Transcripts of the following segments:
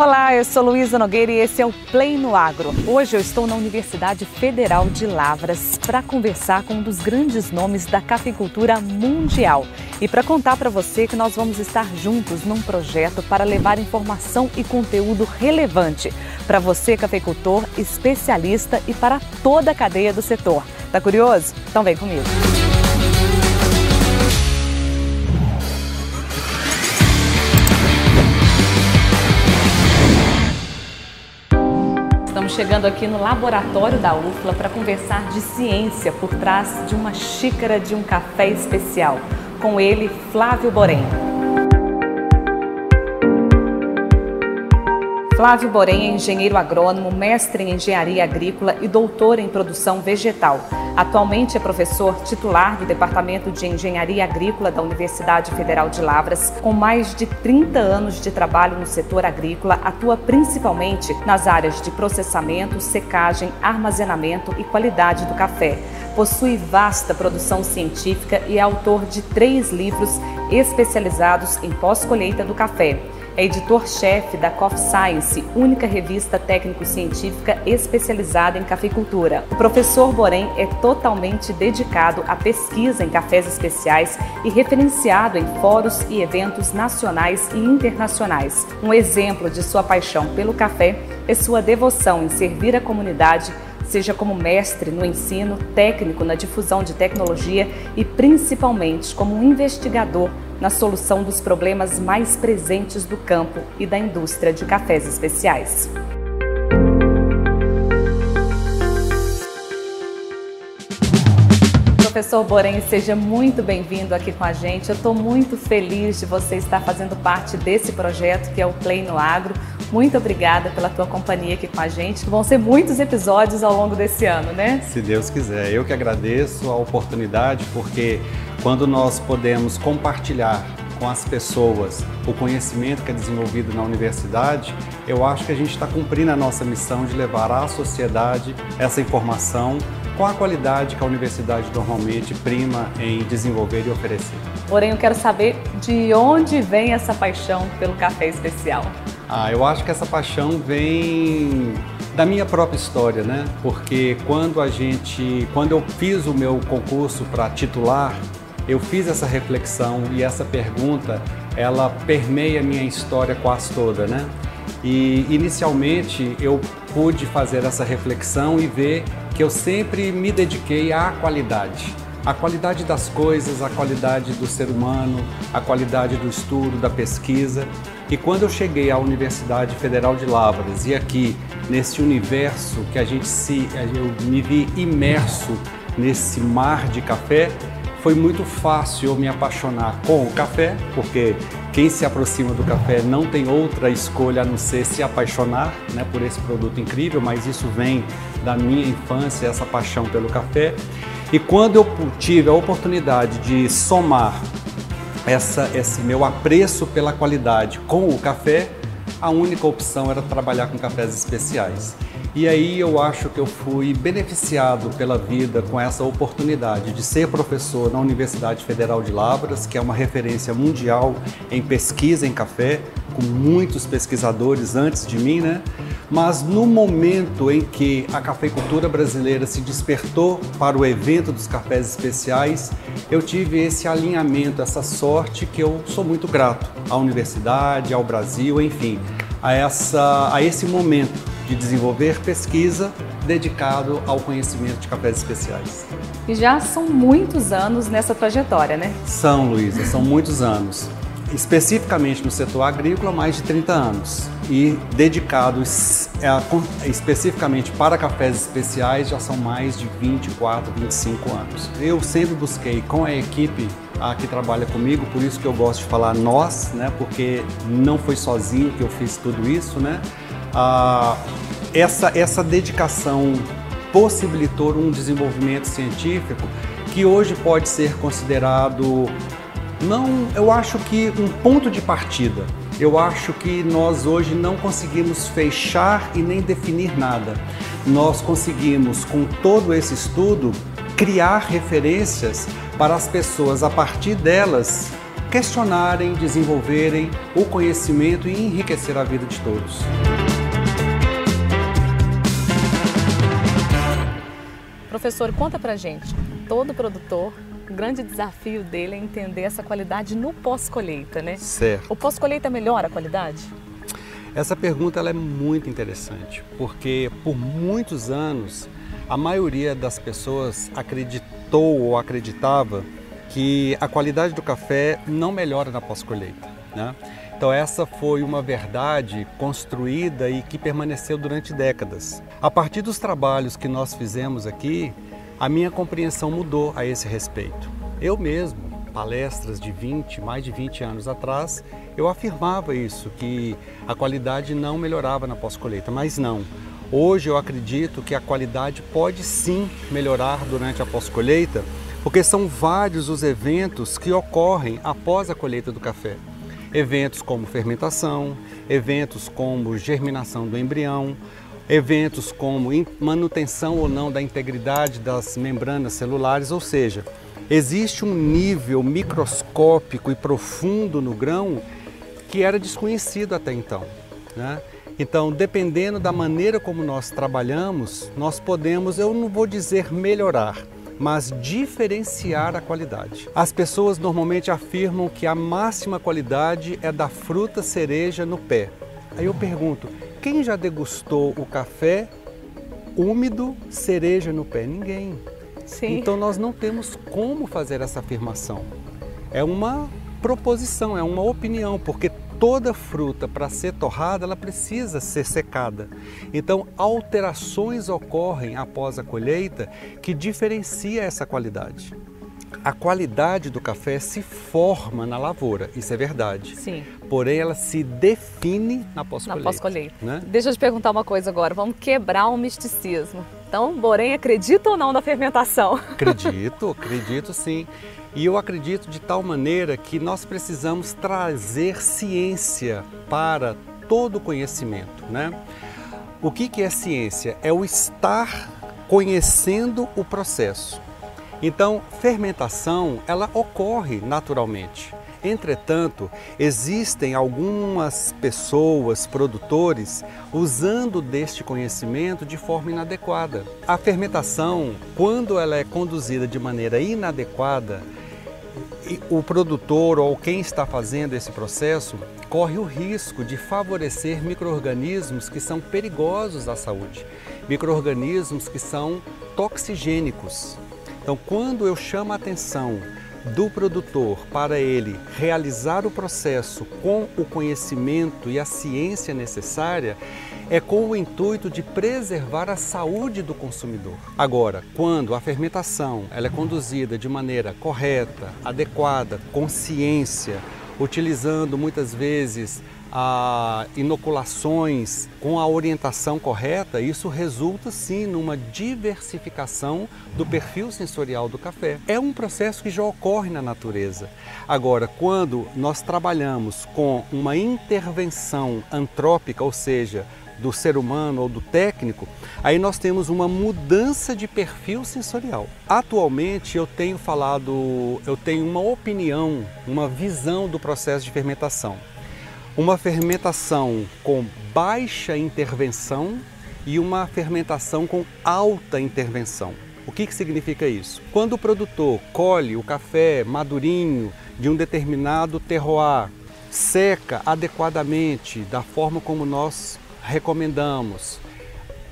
Olá, eu sou Luísa Nogueira e esse é o Play no Agro. Hoje eu estou na Universidade Federal de Lavras para conversar com um dos grandes nomes da cafeicultura mundial e para contar para você que nós vamos estar juntos num projeto para levar informação e conteúdo relevante para você, cafeicultor, especialista e para toda a cadeia do setor. Tá curioso? Então vem comigo. Estamos chegando aqui no laboratório da UFLA para conversar de ciência por trás de uma xícara de um café especial. Com ele, Flávio Borém. Flávio Borém é engenheiro agrônomo, mestre em engenharia agrícola e doutor em produção vegetal. Atualmente é professor titular do Departamento de Engenharia Agrícola da Universidade Federal de Lavras. Com mais de 30 anos de trabalho no setor agrícola, atua principalmente nas áreas de processamento, secagem, armazenamento e qualidade do café. Possui vasta produção científica e é autor de três livros especializados em pós-colheita do café é editor-chefe da Coffee Science, única revista técnico-científica especializada em cafeicultura. O professor Borém é totalmente dedicado à pesquisa em cafés especiais e referenciado em fóruns e eventos nacionais e internacionais. Um exemplo de sua paixão pelo café é sua devoção em servir a comunidade seja como mestre no ensino, técnico na difusão de tecnologia e principalmente como um investigador na solução dos problemas mais presentes do campo e da indústria de cafés especiais. Professor Borém, seja muito bem-vindo aqui com a gente. Eu estou muito feliz de você estar fazendo parte desse projeto que é o Play Agro. Muito obrigada pela tua companhia aqui com a gente. Vão ser muitos episódios ao longo desse ano, né? Se Deus quiser. Eu que agradeço a oportunidade, porque quando nós podemos compartilhar com as pessoas o conhecimento que é desenvolvido na universidade, eu acho que a gente está cumprindo a nossa missão de levar à sociedade essa informação com a qualidade que a universidade normalmente prima em desenvolver e oferecer. Porém, eu quero saber de onde vem essa paixão pelo café especial. Ah, eu acho que essa paixão vem da minha própria história, né? Porque quando a gente, quando eu fiz o meu concurso para titular, eu fiz essa reflexão e essa pergunta, ela permeia a minha história quase toda, né? E inicialmente eu pude fazer essa reflexão e ver que eu sempre me dediquei à qualidade. A qualidade das coisas, a qualidade do ser humano, a qualidade do estudo, da pesquisa. E quando eu cheguei à Universidade Federal de Lavras e aqui nesse universo que a gente se eu me vi imerso nesse mar de café, foi muito fácil eu me apaixonar com o café, porque quem se aproxima do café não tem outra escolha a não ser se apaixonar né, por esse produto incrível, mas isso vem da minha infância, essa paixão pelo café. E quando eu tive a oportunidade de somar essa, esse meu apreço pela qualidade com o café, a única opção era trabalhar com cafés especiais. E aí eu acho que eu fui beneficiado pela vida com essa oportunidade de ser professor na Universidade Federal de Lavras, que é uma referência mundial em pesquisa em café, com muitos pesquisadores antes de mim, né? Mas no momento em que a cafeicultura brasileira se despertou para o evento dos cafés especiais, eu tive esse alinhamento, essa sorte que eu sou muito grato à universidade, ao Brasil, enfim, a, essa, a esse momento de desenvolver pesquisa dedicado ao conhecimento de cafés especiais. E já são muitos anos nessa trajetória, né? São, Luísa, são muitos anos. Especificamente no setor agrícola, mais de 30 anos. E dedicados é, especificamente para cafés especiais, já são mais de 24, 25 anos. Eu sempre busquei com a equipe que trabalha comigo, por isso que eu gosto de falar nós, né? Porque não foi sozinho que eu fiz tudo isso, né? Ah, essa, essa dedicação possibilitou um desenvolvimento científico que hoje pode ser considerado, não, eu acho que um ponto de partida. Eu acho que nós hoje não conseguimos fechar e nem definir nada. Nós conseguimos, com todo esse estudo, criar referências para as pessoas, a partir delas, questionarem, desenvolverem o conhecimento e enriquecer a vida de todos. Professor, conta pra gente. Todo produtor, grande desafio dele é entender essa qualidade no pós-colheita, né? Certo. O pós-colheita melhora a qualidade? Essa pergunta ela é muito interessante, porque por muitos anos a maioria das pessoas acreditou ou acreditava que a qualidade do café não melhora na pós-colheita. Né? Então, essa foi uma verdade construída e que permaneceu durante décadas. A partir dos trabalhos que nós fizemos aqui, a minha compreensão mudou a esse respeito. Eu mesmo, palestras de 20, mais de 20 anos atrás, eu afirmava isso, que a qualidade não melhorava na pós-colheita, mas não. Hoje eu acredito que a qualidade pode sim melhorar durante a pós-colheita, porque são vários os eventos que ocorrem após a colheita do café. Eventos como fermentação, eventos como germinação do embrião, eventos como manutenção ou não da integridade das membranas celulares, ou seja, existe um nível microscópico e profundo no grão que era desconhecido até então. Né? Então, dependendo da maneira como nós trabalhamos, nós podemos, eu não vou dizer melhorar, mas diferenciar a qualidade. As pessoas normalmente afirmam que a máxima qualidade é da fruta cereja no pé. Aí eu pergunto: quem já degustou o café úmido cereja no pé? Ninguém. Sim. Então nós não temos como fazer essa afirmação. É uma proposição, é uma opinião, porque toda fruta para ser torrada, ela precisa ser secada. Então, alterações ocorrem após a colheita que diferencia essa qualidade. A qualidade do café se forma na lavoura, isso é verdade. Sim. Porém, ela se define na pós-colheita. Na pós-colheita. Né? Deixa eu te perguntar uma coisa agora. Vamos quebrar o misticismo. Então, Borém, acredita ou não na fermentação? Acredito, acredito sim. E eu acredito de tal maneira que nós precisamos trazer ciência para todo o conhecimento. Né? O que, que é ciência? É o estar conhecendo o processo. Então, fermentação, ela ocorre naturalmente. Entretanto, existem algumas pessoas, produtores, usando deste conhecimento de forma inadequada. A fermentação, quando ela é conduzida de maneira inadequada, o produtor ou quem está fazendo esse processo corre o risco de favorecer micro-organismos que são perigosos à saúde, micro-organismos que são toxigênicos. Então, quando eu chamo a atenção do produtor para ele realizar o processo com o conhecimento e a ciência necessária é com o intuito de preservar a saúde do consumidor. Agora, quando a fermentação ela é conduzida de maneira correta, adequada, com ciência, utilizando muitas vezes a inoculações com a orientação correta, isso resulta sim numa diversificação do perfil sensorial do café. É um processo que já ocorre na natureza. Agora, quando nós trabalhamos com uma intervenção antrópica, ou seja, do ser humano ou do técnico, aí nós temos uma mudança de perfil sensorial. Atualmente eu tenho falado, eu tenho uma opinião, uma visão do processo de fermentação. Uma fermentação com baixa intervenção e uma fermentação com alta intervenção. O que, que significa isso? Quando o produtor colhe o café madurinho de um determinado terroir, seca adequadamente da forma como nós recomendamos.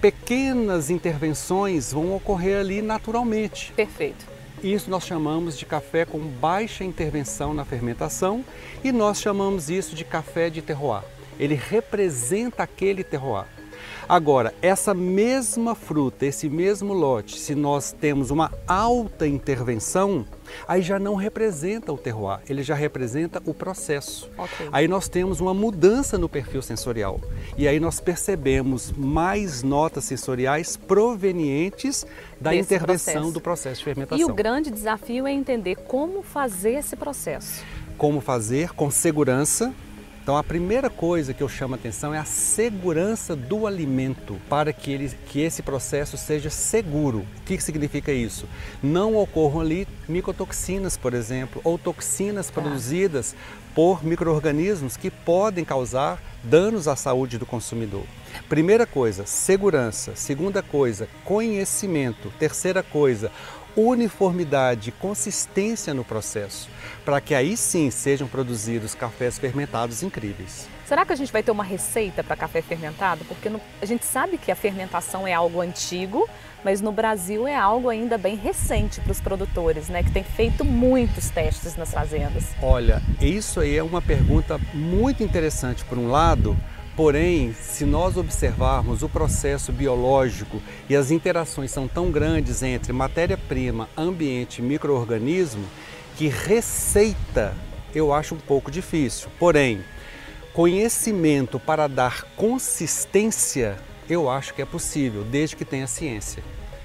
Pequenas intervenções vão ocorrer ali naturalmente. Perfeito. Isso nós chamamos de café com baixa intervenção na fermentação e nós chamamos isso de café de terroir. Ele representa aquele terroir. Agora, essa mesma fruta, esse mesmo lote, se nós temos uma alta intervenção, aí já não representa o terroir, ele já representa o processo. Okay. Aí nós temos uma mudança no perfil sensorial. E aí nós percebemos mais notas sensoriais provenientes da Desse intervenção processo. do processo de fermentação. E o grande desafio é entender como fazer esse processo. Como fazer com segurança, Então a primeira coisa que eu chamo a atenção é a segurança do alimento para que, ele, que esse processo seja seguro. O que significa isso? Não ocorram ali micotoxinas, por exemplo, ou toxinas tá. produzidas por micro-organismos que podem causar danos à saúde do consumidor. Primeira coisa, segurança. Segunda coisa, conhecimento. Terceira coisa, uniformidade, consistência no processo, para que aí sim sejam produzidos cafés fermentados incríveis. Será que a gente vai ter uma receita para café fermentado? Porque no, a gente sabe que a fermentação é algo antigo, mas no Brasil é algo ainda bem recente para os produtores, né, que tem feito muitos testes nas fazendas. Olha, isso aí é uma pergunta muito interessante por um lado, Porém, se nós observarmos o processo biológico e as interações são tão grandes entre matéria-prima, ambiente e microorganismo, que receita eu acho um pouco difícil. Porém, conhecimento para dar consistência eu acho que é possível, desde que tenha ciência,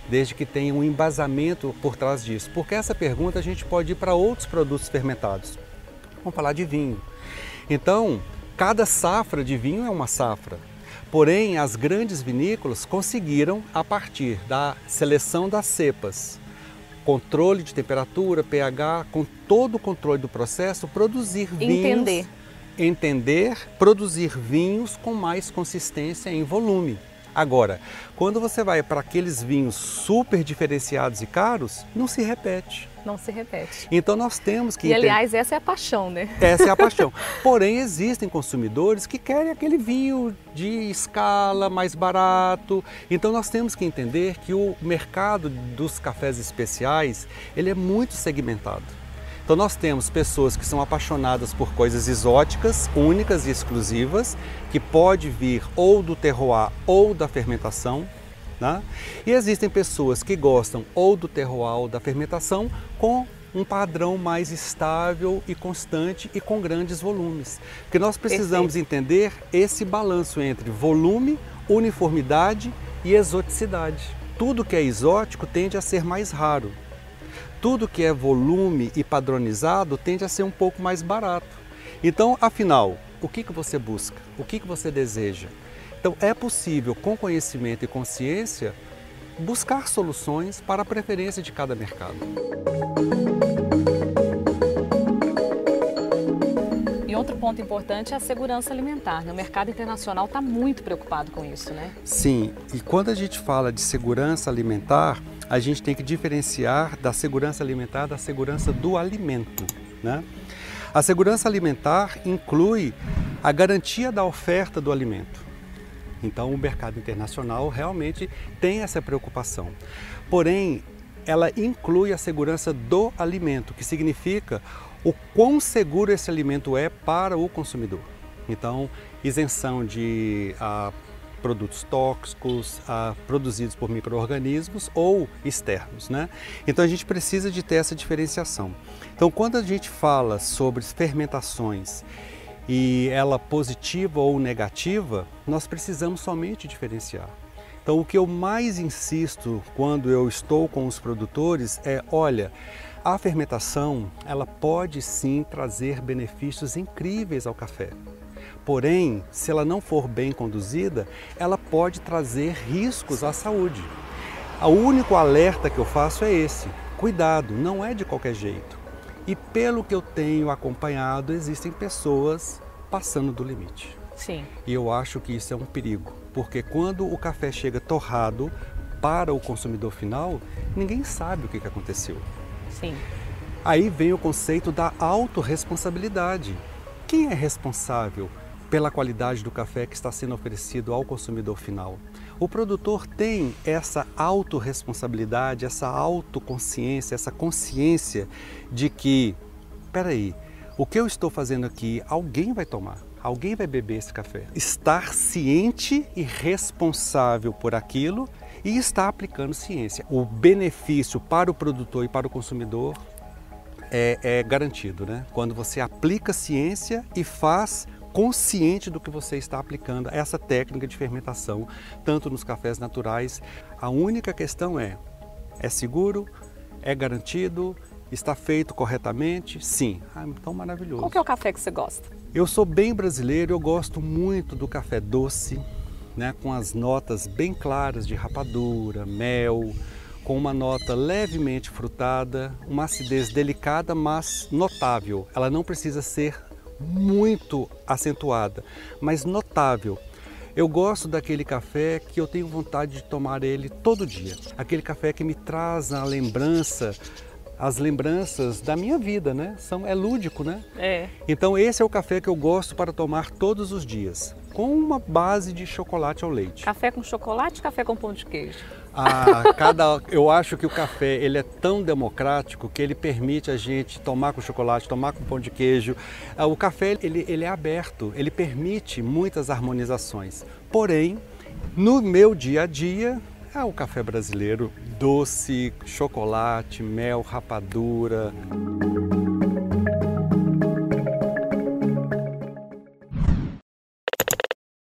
desde que tenha um embasamento por trás disso. Porque essa pergunta a gente pode ir para outros produtos fermentados. Vamos falar de vinho. Então, Cada safra de vinho é uma safra. Porém, as grandes vinícolas conseguiram, a partir da seleção das cepas, controle de temperatura, pH, com todo o controle do processo, produzir vinhos. Entender. Entender, produzir vinhos com mais consistência em volume. Agora, quando você vai para aqueles vinhos super diferenciados e caros, não se repete. Não se repete. Então nós temos que. E aliás, essa é a paixão, né? Essa é a paixão. Porém, existem consumidores que querem aquele vinho de escala mais barato. Então nós temos que entender que o mercado dos cafés especiais ele é muito segmentado. Então nós temos pessoas que são apaixonadas por coisas exóticas, únicas e exclusivas, que pode vir ou do terroir ou da fermentação. Né? E existem pessoas que gostam ou do terroir ou da fermentação com um padrão mais estável e constante e com grandes volumes. Porque nós precisamos Perfeito. entender esse balanço entre volume, uniformidade e exoticidade. Tudo que é exótico tende a ser mais raro tudo que é volume e padronizado tende a ser um pouco mais barato. Então, afinal, o que, que você busca? O que, que você deseja? Então, é possível, com conhecimento e consciência, buscar soluções para a preferência de cada mercado. E outro ponto importante é a segurança alimentar. Né? O mercado internacional está muito preocupado com isso, né? Sim, e quando a gente fala de segurança alimentar, a gente tem que diferenciar da segurança alimentar da segurança do alimento. Né? A segurança alimentar inclui a garantia da oferta do alimento. Então, o mercado internacional realmente tem essa preocupação. Porém, ela inclui a segurança do alimento, que significa o quão seguro esse alimento é para o consumidor. Então, isenção de a, produtos tóxicos ah, produzidos por micro-organismos ou externos. Né? Então a gente precisa de ter essa diferenciação. Então quando a gente fala sobre fermentações e ela positiva ou negativa, nós precisamos somente diferenciar. Então o que eu mais insisto quando eu estou com os produtores é, olha, a fermentação ela pode sim trazer benefícios incríveis ao café. Porém, se ela não for bem conduzida, ela pode trazer riscos à saúde. O único alerta que eu faço é esse: cuidado, não é de qualquer jeito. E pelo que eu tenho acompanhado, existem pessoas passando do limite. Sim. E eu acho que isso é um perigo, porque quando o café chega torrado para o consumidor final, ninguém sabe o que aconteceu. Sim. Aí vem o conceito da autorresponsabilidade. Quem é responsável pela qualidade do café que está sendo oferecido ao consumidor final. O produtor tem essa autorresponsabilidade, essa autoconsciência, essa consciência de que, peraí, o que eu estou fazendo aqui, alguém vai tomar, alguém vai beber esse café. Estar ciente e responsável por aquilo e estar aplicando ciência. O benefício para o produtor e para o consumidor é, é garantido, né? Quando você aplica ciência e faz consciente do que você está aplicando essa técnica de fermentação, tanto nos cafés naturais. A única questão é: é seguro, é garantido Está feito corretamente? Sim. Ah, então maravilhoso. Qual que é o café que você gosta? Eu sou bem brasileiro, eu gosto muito do café doce, né, com as notas bem claras de rapadura, mel, com uma nota levemente frutada, uma acidez delicada, mas notável. Ela não precisa ser muito acentuada, mas notável. Eu gosto daquele café que eu tenho vontade de tomar ele todo dia. Aquele café que me traz a lembrança as lembranças da minha vida, né? São, é lúdico, né? É. Então esse é o café que eu gosto para tomar todos os dias, com uma base de chocolate ao leite. Café com chocolate, café com pão de queijo. Ah, cada, eu acho que o café ele é tão democrático que ele permite a gente tomar com chocolate, tomar com pão de queijo. Ah, o café ele, ele é aberto, ele permite muitas harmonizações. Porém, no meu dia a dia, é o café brasileiro doce, chocolate, mel, rapadura.